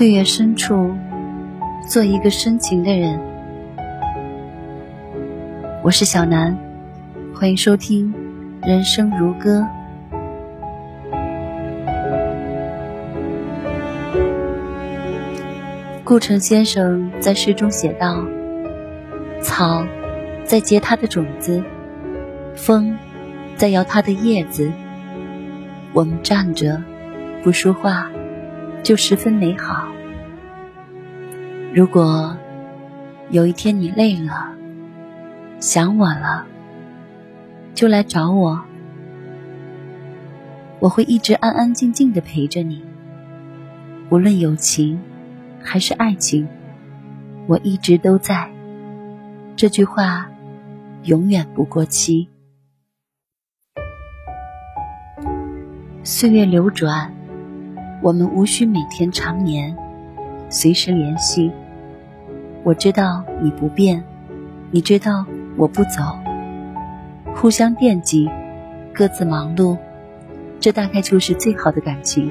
岁月深处，做一个深情的人。我是小南，欢迎收听《人生如歌》。顾城先生在诗中写道：“草在结它的种子，风在摇它的叶子。我们站着，不说话。”就十分美好。如果有一天你累了，想我了，就来找我，我会一直安安静静的陪着你。无论友情还是爱情，我一直都在。这句话永远不过期。岁月流转。我们无需每天常年，随时联系。我知道你不变，你知道我不走。互相惦记，各自忙碌，这大概就是最好的感情。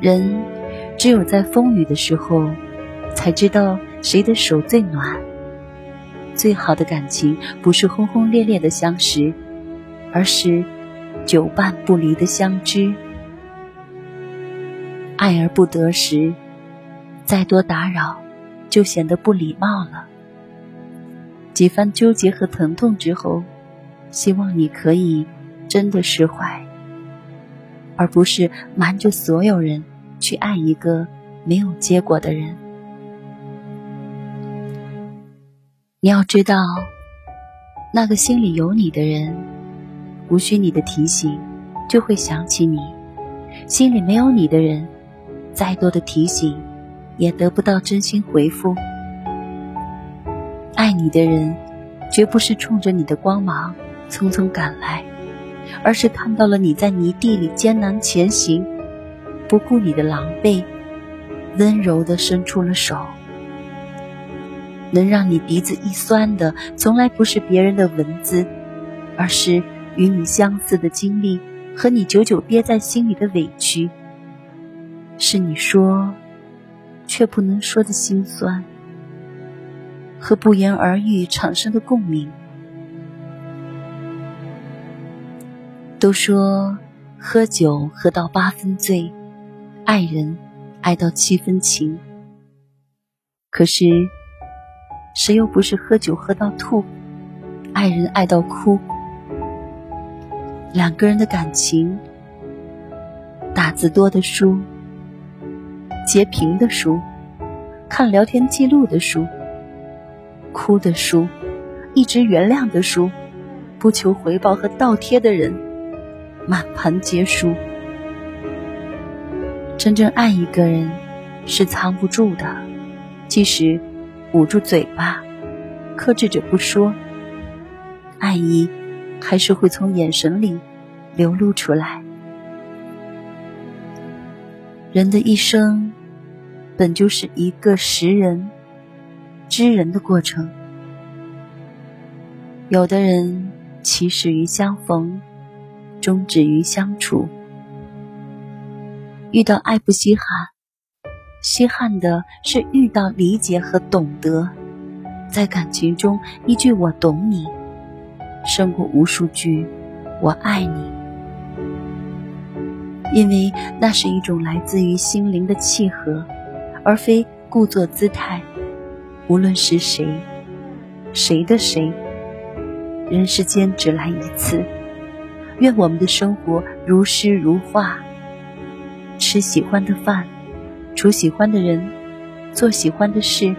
人只有在风雨的时候，才知道谁的手最暖。最好的感情，不是轰轰烈烈的相识，而是久伴不离的相知。爱而不得时，再多打扰，就显得不礼貌了。几番纠结和疼痛之后，希望你可以真的释怀，而不是瞒着所有人去爱一个没有结果的人。你要知道，那个心里有你的人，无需你的提醒，就会想起你；心里没有你的人。再多的提醒，也得不到真心回复。爱你的人，绝不是冲着你的光芒匆匆赶来，而是看到了你在泥地里艰难前行，不顾你的狼狈，温柔的伸出了手。能让你鼻子一酸的，从来不是别人的文字，而是与你相似的经历和你久久憋在心里的委屈。是你说，却不能说的心酸，和不言而喻产生的共鸣。都说喝酒喝到八分醉，爱人爱到七分情。可是，谁又不是喝酒喝到吐，爱人爱到哭？两个人的感情，打字多的书。截屏的书，看聊天记录的书，哭的书，一直原谅的书，不求回报和倒贴的人，满盘皆输。真正爱一个人，是藏不住的，即使捂住嘴巴，克制着不说，爱意还是会从眼神里流露出来。人的一生。本就是一个识人、知人的过程。有的人起始于相逢，终止于相处。遇到爱不稀罕，稀罕的是遇到理解和懂得。在感情中，一句“我懂你”，胜过无数句“我爱你”，因为那是一种来自于心灵的契合。而非故作姿态。无论是谁，谁的谁，人世间只来一次。愿我们的生活如诗如画，吃喜欢的饭，处喜欢的人，做喜欢的事，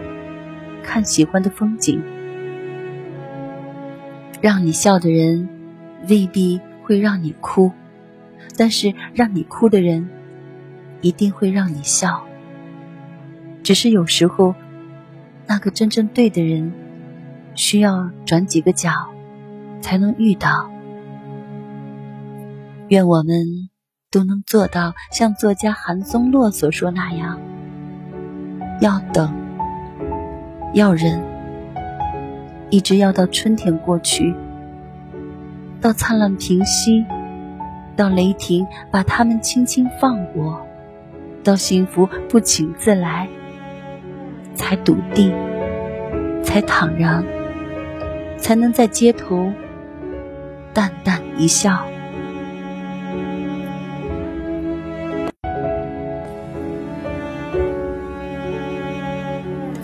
看喜欢的风景。让你笑的人，未必会让你哭，但是让你哭的人，一定会让你笑。只是有时候，那个真正对的人，需要转几个角，才能遇到。愿我们都能做到像作家韩松洛所说那样：要等，要忍，一直要到春天过去，到灿烂平息，到雷霆把他们轻轻放过。到幸福不请自来，才笃定，才坦然，才能在街头淡淡一笑。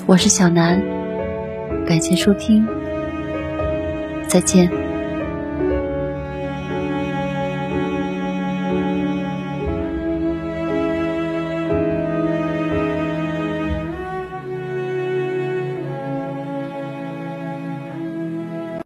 我是小南，感谢收听，再见。